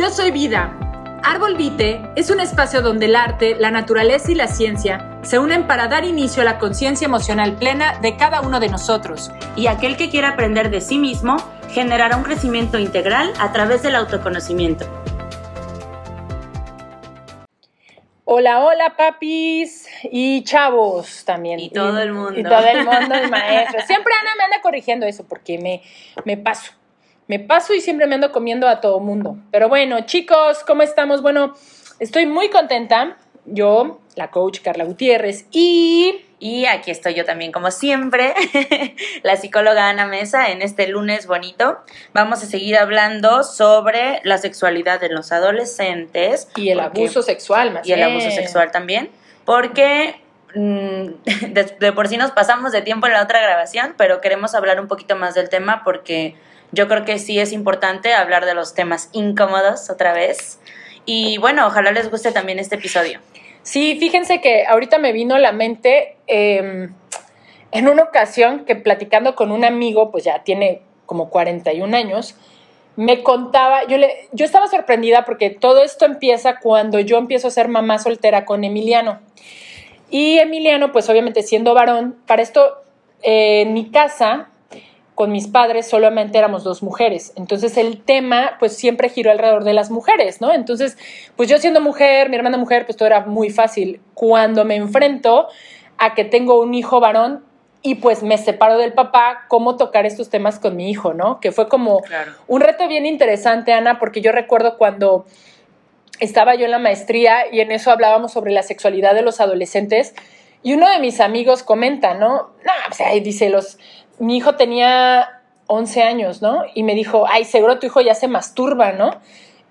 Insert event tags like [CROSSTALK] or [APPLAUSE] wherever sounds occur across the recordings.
Yo soy Vida. Árbol Vite es un espacio donde el arte, la naturaleza y la ciencia se unen para dar inicio a la conciencia emocional plena de cada uno de nosotros. Y aquel que quiera aprender de sí mismo generará un crecimiento integral a través del autoconocimiento. Hola, hola, papis y chavos también. Y todo el mundo. Y todo el mundo, y maestros. Siempre Ana me anda corrigiendo eso porque me, me paso. Me paso y siempre me ando comiendo a todo mundo. Pero bueno, chicos, ¿cómo estamos? Bueno, estoy muy contenta. Yo, la coach Carla Gutiérrez y y aquí estoy yo también, como siempre, [LAUGHS] la psicóloga Ana Mesa, en este lunes bonito. Vamos a seguir hablando sobre la sexualidad de los adolescentes. Y el abuso sexual, más Y el abuso sexual también. Porque mm, [LAUGHS] de, por sí nos pasamos de tiempo en la otra grabación, pero queremos hablar un poquito más del tema porque yo creo que sí es importante hablar de los temas incómodos otra vez. Y bueno, ojalá les guste también este episodio. Sí, fíjense que ahorita me vino a la mente em, en una ocasión que platicando con un amigo, pues ya tiene como 41 años, me contaba, yo, le, yo estaba sorprendida porque todo esto empieza cuando yo empiezo a ser mamá soltera con Emiliano. Y Emiliano, pues obviamente siendo varón, para esto eh, en mi casa con mis padres solamente éramos dos mujeres. Entonces el tema pues siempre giró alrededor de las mujeres, ¿no? Entonces, pues yo siendo mujer, mi hermana mujer, pues todo era muy fácil. Cuando me enfrento a que tengo un hijo varón y pues me separo del papá, cómo tocar estos temas con mi hijo, ¿no? Que fue como un reto bien interesante, Ana, porque yo recuerdo cuando estaba yo en la maestría y en eso hablábamos sobre la sexualidad de los adolescentes. Y uno de mis amigos comenta, ¿no? No, o sea, dice, los, mi hijo tenía 11 años, ¿no? Y me dijo, ay, seguro tu hijo ya se masturba, ¿no?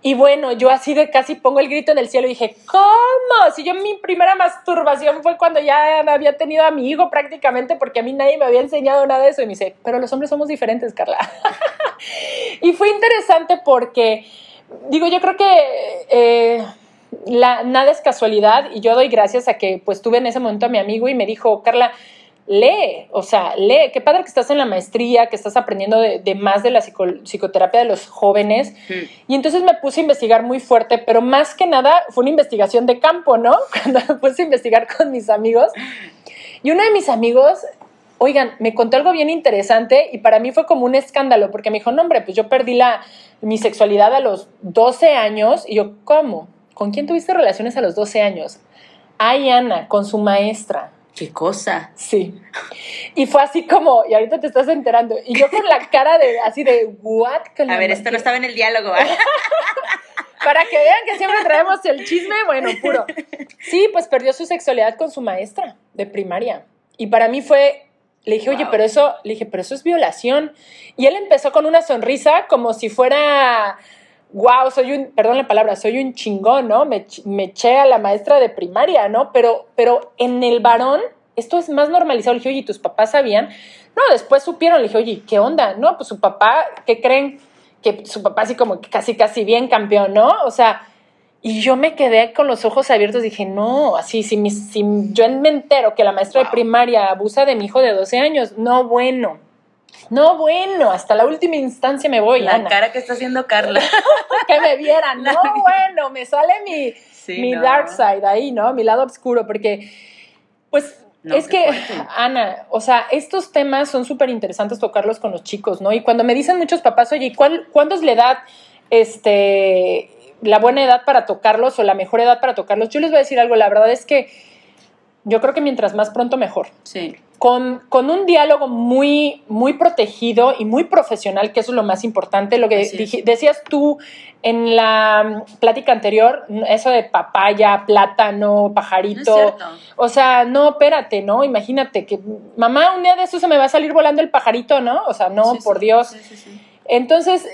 Y bueno, yo así de casi pongo el grito en el cielo y dije, ¿cómo? Si yo mi primera masturbación fue cuando ya había tenido a mi hijo prácticamente porque a mí nadie me había enseñado nada de eso. Y me dice, pero los hombres somos diferentes, Carla. [LAUGHS] y fue interesante porque, digo, yo creo que eh, nada es casualidad y yo doy gracias a que pues tuve en ese momento a mi amigo y me dijo, Carla, lee, o sea, lee. Qué padre que estás en la maestría, que estás aprendiendo de, más de la psicoterapia de los jóvenes. Y entonces me puse a investigar muy fuerte, pero más que nada fue una investigación de campo, ¿no? [LAUGHS] Cuando me puse a investigar con mis amigos. Y uno de mis amigos, oigan, me contó algo bien interesante y para mí fue como un escándalo, porque me dijo, no, hombre, pues yo perdí la, mi sexualidad a los 12 años. Y yo, ¿cómo? ¿Con quién tuviste relaciones a los 12 años? Ay, Ana, con su maestra. ¿Qué cosa? Sí. Y fue así como, y ahorita te estás enterando, y yo con la cara de, así de, ¿what? A ver, esto no estaba en el diálogo. [LAUGHS] Para que vean que siempre traemos el chisme, bueno, puro. Sí, pues perdió su sexualidad con su maestra de primaria. Y para mí fue, le dije, oye, pero eso, le dije, pero eso es violación. Y él empezó con una sonrisa como si fuera wow, soy un, perdón la palabra, soy un chingón, ¿no? Me, me eché a la maestra de primaria, ¿no? Pero, pero en el varón, esto es más normalizado. Le dije, oye, ¿tus papás sabían? No, después supieron, le dije, oye, ¿qué onda? No, pues su papá, ¿qué creen? Que su papá así como casi, casi bien campeón, ¿no? O sea, y yo me quedé con los ojos abiertos, dije, no, así, si, si yo me entero que la maestra de primaria abusa de mi hijo de 12 años, no, bueno. No, bueno, hasta la última instancia me voy. La cara que está haciendo Carla. [LAUGHS] que me vieran. [LAUGHS] No, bueno, me sale mi, mi dark side ahí, ¿no? Mi lado oscuro, porque, pues, es que, Ana, o sea, estos temas son súper interesantes tocarlos con los chicos, ¿no? Y cuando me dicen muchos papás, oye, ¿cuál, ¿cuándo es la edad, este, la buena edad para tocarlos o la mejor edad para tocarlos? Yo les voy a decir algo, la verdad es que yo creo que mientras más pronto mejor. Sí con, con, un diálogo muy, muy protegido y muy profesional, que eso es lo más importante. Lo que decías tú en la plática anterior, eso de papaya, plátano, pajarito. o sea, no, espérate, ¿no? Imagínate que mamá, un día de eso se me va a salir volando el pajarito, ¿no? O sea, no, por Dios. Entonces,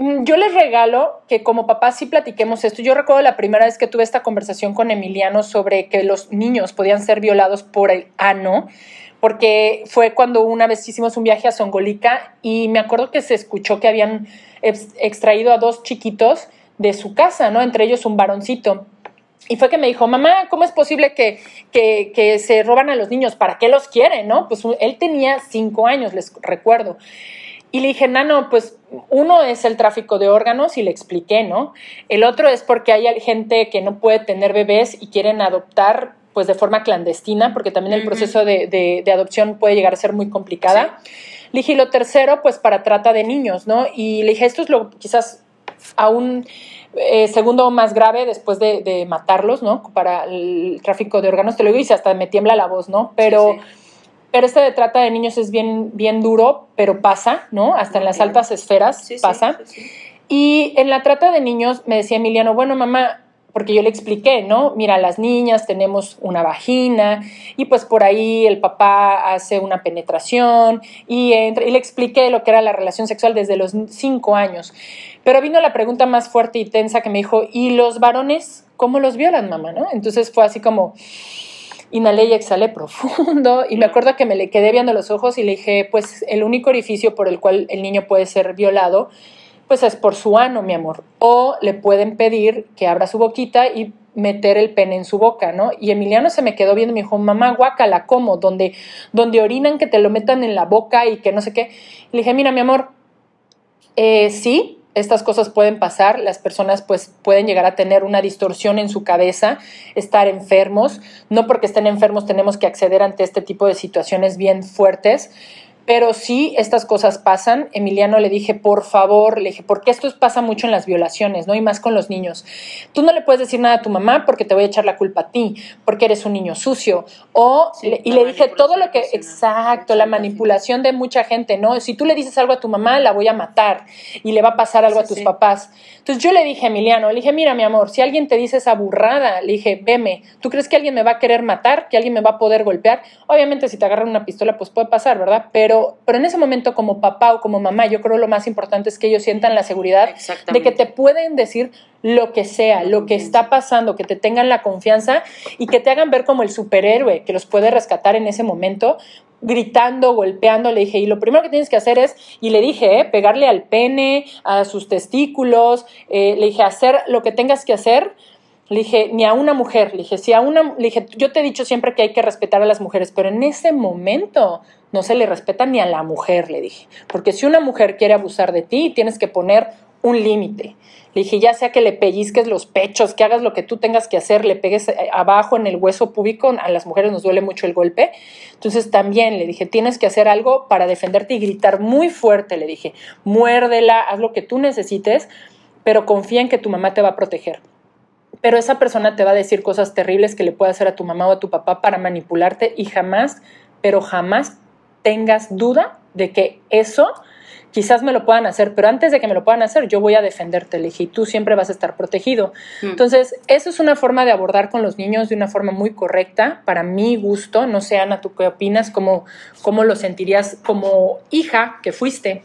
mm, yo les regalo que como papá sí platiquemos esto. Yo recuerdo la primera vez que tuve esta conversación con Emiliano sobre que los niños podían ser violados por el ano porque fue cuando una vez hicimos un viaje a Songolica y me acuerdo que se escuchó que habían extraído a dos chiquitos de su casa, ¿no? Entre ellos un varoncito. Y fue que me dijo, mamá, ¿cómo es posible que, que, se roban a los niños? ¿Para qué los quieren, no? Pues él tenía cinco años, les recuerdo. Y le dije, Nano, pues uno es el tráfico de órganos y le expliqué, ¿no? El otro es porque hay gente que no puede tener bebés y quieren adoptar pues de forma clandestina, porque también el proceso de, adopción puede llegar a ser muy complicada. Le dije, y lo tercero, pues para trata de niños, ¿no? Y le dije, esto es lo quizás aún eh, segundo más grave después de, matarlos, ¿no? Para el tráfico de órganos, te lo digo y hasta me tiembla la voz, ¿no? Pero... Pero este de trata de niños es bien, bien duro, pero pasa, ¿no? Hasta en las altas esferas pasa. y en la trata de niños me decía Emiliano, bueno, mamá, porque yo le expliqué, ¿no? Mira, las niñas tenemos una vagina y pues por ahí el papá hace una penetración y, entra, y le expliqué lo que era la relación sexual desde los cinco años. Pero vino la pregunta más fuerte y tensa que me dijo, ¿y los varones cómo los violan, mamá? ¿no? Entonces fue así como inhalé y exhalé profundo y me acuerdo que me le quedé viendo los ojos y le dije, pues el único orificio por el cual el niño puede ser violado, pues es por su ano, mi amor. O le pueden pedir que abra su boquita y meter el pene en su boca, ¿no? Y Emiliano se me quedó viendo y me dijo, mamá, guácala, ¿cómo? Donde, donde orinan que te lo metan en la boca y que no sé qué. le dije, mira, mi amor, eh, sí, estas cosas pueden pasar, las personas pues pueden llegar a tener una distorsión en su cabeza, estar enfermos, no porque estén enfermos tenemos que acceder ante este tipo de situaciones bien fuertes, pero sí, estas cosas pasan. Emiliano le dije, por favor, le dije, porque esto pasa mucho en las violaciones, ¿no? Y más con los niños. Tú no le puedes decir nada a tu mamá porque te voy a echar la culpa a ti, porque eres un niño sucio. O, y le dije todo lo que, exacto, la manipulación de mucha gente, ¿no? Si tú le dices algo a tu mamá, la voy a matar y le va a pasar algo a tus papás. Entonces yo le dije a Emiliano, le dije, mira, mi amor, si alguien te dice esa burrada, le dije, veme, ¿tú crees que alguien me va a querer matar? ¿Que alguien me va a poder golpear? Obviamente, si te agarran una pistola, pues puede pasar, ¿verdad? Pero pero, en ese momento como papá o como mamá, yo creo lo más importante es que ellos sientan la seguridad de que te pueden decir lo que sea, lo que está pasando, que te tengan la confianza y que te hagan ver como el superhéroe que los puede rescatar en ese momento, gritando, golpeando, le dije, y lo primero que tienes que hacer es, y le dije, eh, pegarle al pene, a sus testículos, eh, le dije, hacer lo que tengas que hacer le dije, ni a una mujer, le dije, si a una, le dije, yo te he dicho siempre que hay que respetar a las mujeres, pero en ese momento no se le respeta ni a la mujer, le dije, porque si una mujer quiere abusar de ti, tienes que poner un límite. Le dije, ya sea que le pellizques los pechos, que hagas lo que tú tengas que hacer, le pegues eh, abajo en el hueso púbico, a las mujeres nos duele mucho el golpe. Entonces también le dije, tienes que hacer algo para defenderte y gritar muy fuerte, le dije, muérdela, haz lo que tú necesites, pero confía en que tu mamá te va a proteger pero esa persona te va a decir cosas terribles que le puede hacer a tu mamá o a tu papá para manipularte y jamás, pero jamás tengas duda de que eso quizás me lo puedan hacer, pero antes de que me lo puedan hacer, yo voy a defenderte, le dije, y tú siempre vas a estar protegido. Mm. Entonces, eso es una forma de abordar con los niños de una forma muy correcta, para mi gusto. No sé, Ana, ¿tú qué opinas? ¿Cómo, cómo lo sentirías como hija que fuiste?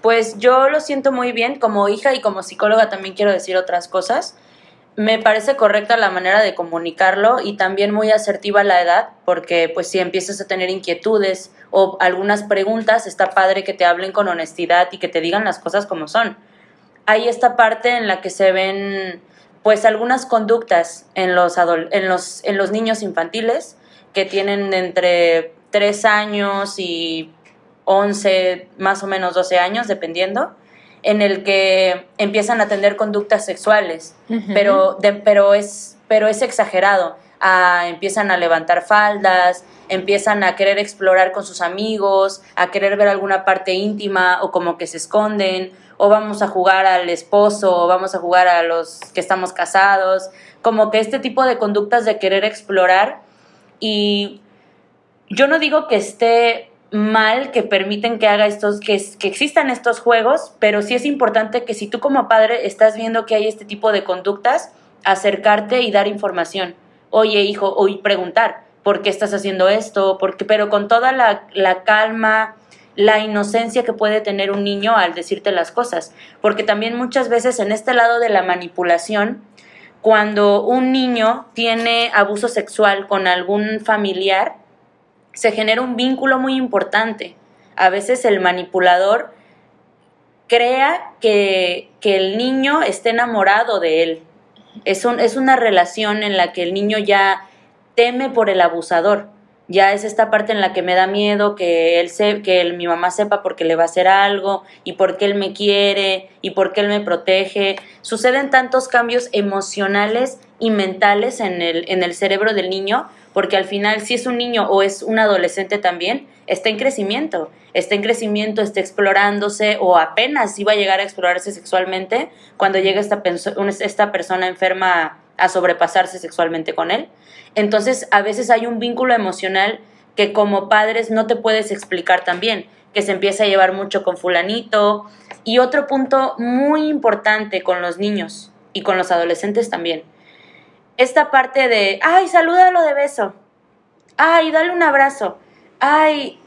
Pues yo lo siento muy bien, como hija y como psicóloga también quiero decir otras cosas me parece correcta la manera de comunicarlo y también muy asertiva la edad, porque pues si empiezas a tener inquietudes o algunas preguntas, está padre que te hablen con honestidad y que te digan las cosas como son. Hay esta parte en la que se ven pues algunas conductas en los, en los, en los niños infantiles que tienen entre 3 años y 11, más o menos 12 años, dependiendo en el que empiezan a tener conductas sexuales, pero, pero, es, pero es exagerado. Ah, empiezan a levantar faldas, empiezan a querer explorar con sus amigos, a querer ver alguna parte íntima o como que se esconden, o vamos a jugar al esposo, o vamos a jugar a los que estamos casados, como que este tipo de conductas de querer explorar. Y yo no digo que esté mal que permiten que haga estos, que, que existan estos juegos, pero sí es importante que si tú como padre estás viendo que hay este tipo de conductas, acercarte y dar información. Oye, hijo, o preguntar, ¿por qué estás haciendo esto? Porque, pero con toda la, la calma, la inocencia que puede tener un niño al decirte las cosas. Porque también muchas veces en este lado de la manipulación, cuando un niño tiene abuso sexual con algún familiar, se genera un vínculo muy importante. A veces el manipulador crea que, el niño esté enamorado de él. Es, es una relación en la que el niño ya teme por el abusador. ya es esta parte en la que me da miedo que él se, que mi mamá sepa porque le va a hacer algo y porque él me quiere y porque él me protege. Suceden tantos cambios emocionales y mentales en el, en el cerebro del niño, porque al final si es un niño o es un adolescente también, está en crecimiento, está en crecimiento, está explorándose o apenas iba a llegar a explorarse sexualmente cuando llega esta, esta persona enferma a sobrepasarse sexualmente con él. Entonces, a veces hay un vínculo emocional que como padres no te puedes explicar también, que se empieza a llevar mucho con fulanito. Y otro punto muy importante con los niños y con los adolescentes también, esta parte de, ay, salúdalo de beso, ay, dale un abrazo, ay,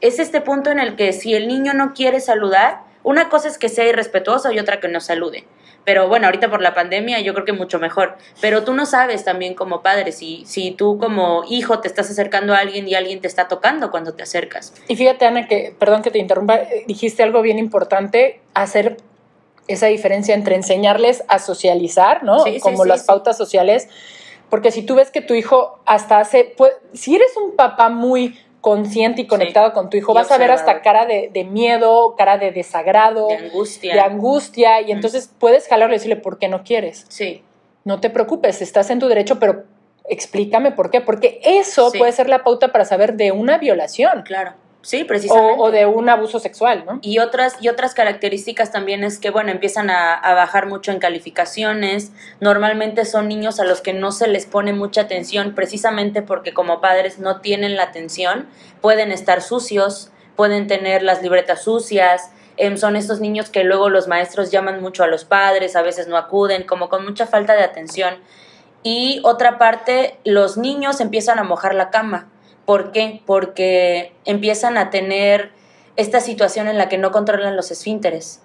es este punto en el que si el niño no quiere saludar, una cosa es que sea irrespetuoso y otra que no salude. Pero bueno, ahorita por la pandemia yo creo que mucho mejor. Pero tú no sabes también como padre si, si tú como hijo te estás acercando a alguien y alguien te está tocando cuando te acercas. Y fíjate, Ana, que, perdón que te interrumpa, dijiste algo bien importante, hacer esa diferencia entre enseñarles a socializar, ¿no? como las pautas sociales. Porque si tú ves que tu hijo hasta hace, pues, si eres un papá muy consciente y conectado con tu hijo, vas a ver hasta cara de, miedo, cara de desagrado, de angustia. De angustia, y entonces puedes jalarle y decirle, ¿por qué no quieres? Sí. No te preocupes, estás en tu derecho, pero explícame por qué, porque eso puede ser la pauta para saber de una violación. Claro. Sí, precisamente. O, de un abuso sexual, ¿no? Y otras, y otras características también es que, bueno, empiezan a, bajar mucho en calificaciones. Normalmente son niños a los que no se les pone mucha atención, precisamente porque como padres no tienen la atención. Pueden estar sucios, pueden tener las libretas sucias. Em, son estos niños que luego los maestros llaman mucho a los padres, a veces no acuden, como con mucha falta de atención. Y otra parte, los niños empiezan a mojar la cama ¿Por qué? Porque empiezan a tener esta situación en la que no controlan los esfínteres,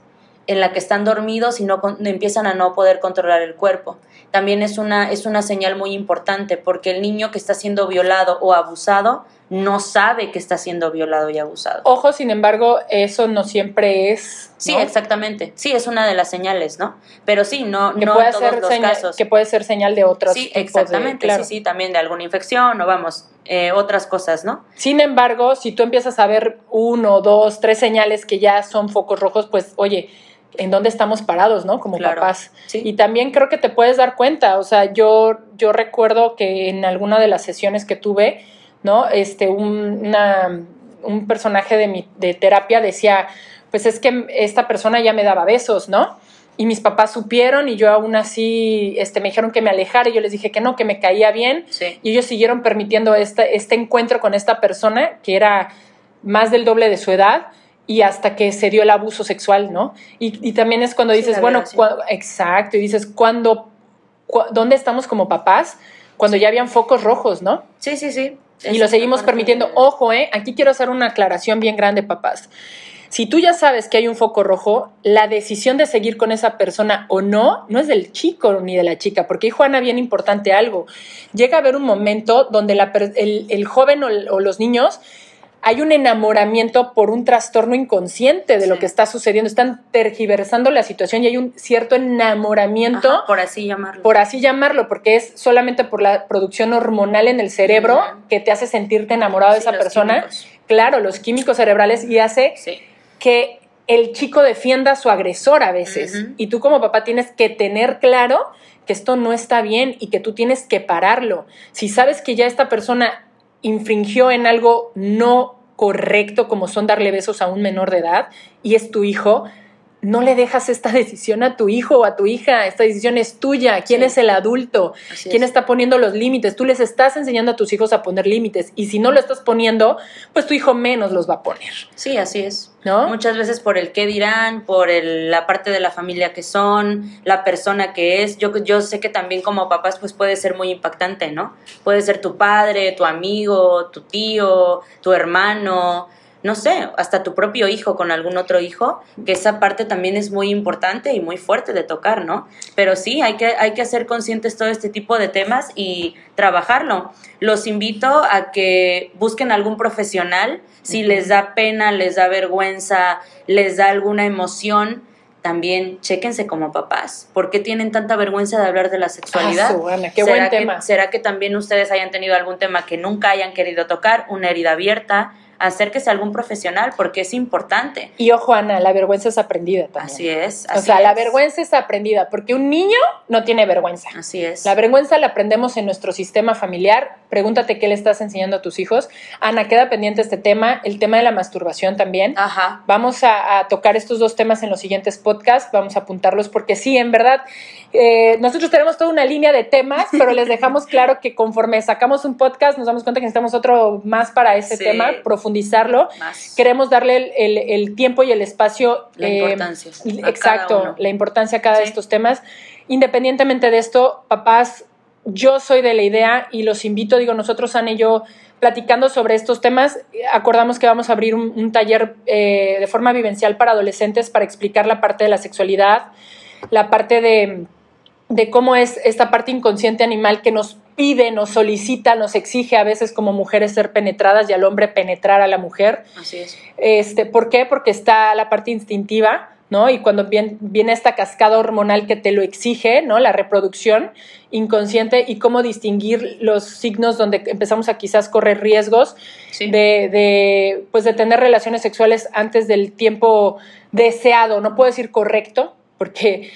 en la que están dormidos y no empiezan a no poder controlar el cuerpo. También es una, es una señal muy importante porque el niño que está siendo violado o abusado no sabe que está siendo violado y abusado. Ojo, sin embargo, eso no siempre es. Sí, exactamente. Sí, es una de las señales, ¿no? Pero sí, no, que no puede todos ser los casos. Que puede ser señal de otros. Sí, exactamente. Sí, sí, también de alguna infección o vamos, eh, otras cosas, ¿no? Sin embargo, si tú empiezas a ver uno, dos, tres señales que ya son focos rojos, pues, oye, en dónde estamos parados, ¿no? Como papás. Y también creo que te puedes dar cuenta, o sea, yo, yo recuerdo que en alguna de las sesiones que tuve, ¿no? Este, un, un personaje de, mi, de terapia decía, pues es que esta persona ya me daba besos, ¿no? Y mis papás supieron y yo aún así este, me dijeron que me alejara y yo les dije que no, que me caía bien. Y ellos siguieron permitiendo este, este encuentro con esta persona que era más del doble de su edad y hasta que se dio el abuso sexual, ¿no? Y, también es cuando dices, bueno, exacto, y dices, ¿cuándo, ¿dónde estamos como papás? Cuando ya habían focos rojos, ¿no? Sí, sí, sí. Y lo seguimos permitiendo. Ojo, ¿eh? Aquí quiero hacer una aclaración bien grande, papás. Si tú ya sabes que hay un foco rojo, la decisión de seguir con esa persona o no, no es del chico ni de la chica, porque ahí Juana, bien importante algo. Llega a haber un momento donde el, joven o, los niños hay un enamoramiento por un trastorno inconsciente de lo que está sucediendo. Están tergiversando la situación y hay un cierto enamoramiento. por así llamarlo. Por así llamarlo, porque es solamente por la producción hormonal en el cerebro que te hace sentirte enamorado de esa persona. Claro, los químicos cerebrales y hace que el chico defienda a su agresor a veces. Y tú como papá tienes que tener claro que esto no está bien y que tú tienes que pararlo. Si sabes que ya esta persona infringió en algo no correcto como son darle besos a un menor de edad y es tu hijo, no le dejas esta [LAUGHS] decisión a tu hijo o a tu hija, esta decisión es tuya, quién es el adulto, quién está poniendo los límites, tú les estás enseñando a tus hijos a poner límites y si no lo estás poniendo, pues tu hijo menos los va a poner. Sí, así es. ¿No? Muchas veces por el qué dirán, por el, la parte de la familia que son, la persona que es. Yo, yo sé que también como papás pues puede ser muy impactante, ¿no? Puede ser tu padre, tu amigo, tu tío, tu hermano, no sé, hasta tu propio hijo con algún otro hijo, que esa parte también es muy importante y muy fuerte de tocar, ¿no? Pero sí, hay que, hay que hacer conscientes todo este tipo de temas y trabajarlo. Los invito a que busquen algún profesional, si les da pena, les da vergüenza, les da alguna emoción, también chéquense como papás. ¿Por qué tienen tanta vergüenza de hablar de la sexualidad? Ah, qué ¿Será buen que- tema. ¿Será que también ustedes hayan tenido algún tema que nunca hayan querido tocar, una herida abierta? Acérquese a algún profesional porque es importante. Y ojo, Ana, la vergüenza es aprendida también. Así es. O así sea, la es. vergüenza es aprendida, porque un niño no tiene vergüenza. Así es. La vergüenza la aprendemos en nuestro sistema familiar. Pregúntate qué le estás enseñando a tus hijos. Ana, queda pendiente este tema, el tema de la masturbación también. Ajá. Vamos a, a tocar estos dos temas en los siguientes podcasts, vamos a apuntarlos porque sí, en verdad, eh, nosotros tenemos toda una línea de temas, [LAUGHS] pero les dejamos claro que conforme sacamos un podcast nos damos cuenta que necesitamos otro más para ese Sí. tema, profundizarlo. Más. Queremos darle el, el- el tiempo y el espacio. La eh, importancia Exacto, la importancia a cada de Sí. estos temas. Independientemente de esto, papás, yo soy de la idea y los invito, digo, nosotros, Ana y yo, platicando sobre estos temas, acordamos que vamos a abrir un, un taller eh, de forma vivencial para adolescentes para explicar la parte de la sexualidad, la parte de, de cómo es esta parte inconsciente animal que nos pide, nos solicita, nos exige a veces como mujeres ser penetradas y al hombre penetrar a la mujer. Así es. Este, ¿Por qué? Porque está la parte instintiva, ¿no? Y cuando viene, viene esta cascada hormonal que te lo exige, ¿no? La reproducción inconsciente y cómo distinguir los signos donde empezamos a quizás correr riesgos Sí. de, de, pues de tener relaciones sexuales antes del tiempo deseado, no puedo decir correcto, porque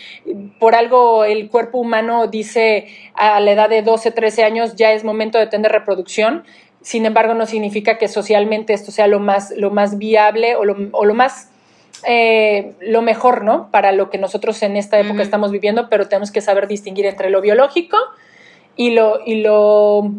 por algo el cuerpo humano dice a la edad de 12, 13 años ya es momento de tener reproducción. Sin embargo, no significa que socialmente esto sea lo más, lo más viable o lo, o lo más eh, lo mejor, ¿no? Para lo que nosotros en esta época estamos viviendo, pero tenemos que saber distinguir entre lo biológico y lo, y lo,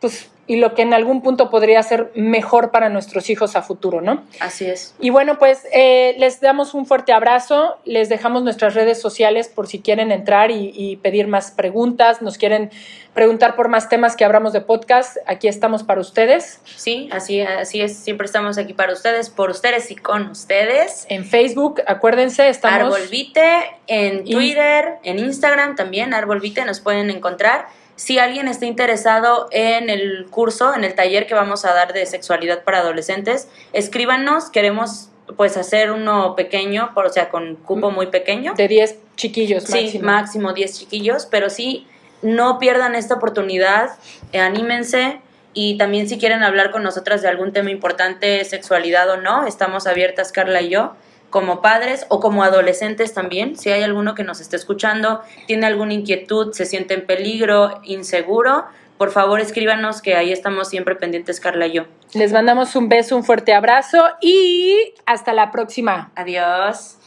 pues, y lo que en algún punto podría ser mejor para nuestros hijos a futuro, ¿no? Así es. Y bueno, pues eh, les damos un fuerte abrazo, les dejamos nuestras redes sociales por si quieren entrar y, y pedir más preguntas, nos quieren preguntar por más temas que abramos de podcast, aquí estamos para ustedes. Sí, así, así es. Siempre estamos aquí para ustedes, por ustedes y con ustedes. En Facebook, acuérdense, estamos... Arbolvite en Y- Twitter, en Instagram también, Arbolvite nos pueden encontrar. Si alguien está interesado en el curso, en el taller que vamos a dar de sexualidad para adolescentes, escríbanos, queremos pues hacer uno pequeño, por- o sea, con cupo muy pequeño. De 10 chiquillos Sí, máximo. máximo 10 chiquillos, pero sí, no pierdan esta oportunidad, eh, anímense y también si quieren hablar con nosotras de algún tema importante, sexualidad o no, estamos abiertas Carla y yo, como padres o como adolescentes también, si hay alguno que nos esté escuchando, tiene alguna inquietud, se siente en peligro, inseguro, por favor escríbanos que ahí estamos siempre pendientes Carla y yo. Les mandamos un beso, un fuerte abrazo y hasta la próxima. Adiós.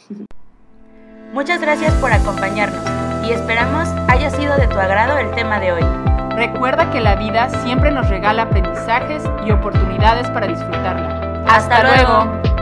Muchas gracias por acompañarnos y esperamos haya sido de tu agrado el tema de hoy. Recuerda que la vida siempre nos regala aprendizajes y oportunidades para disfrutarla. Hasta luego.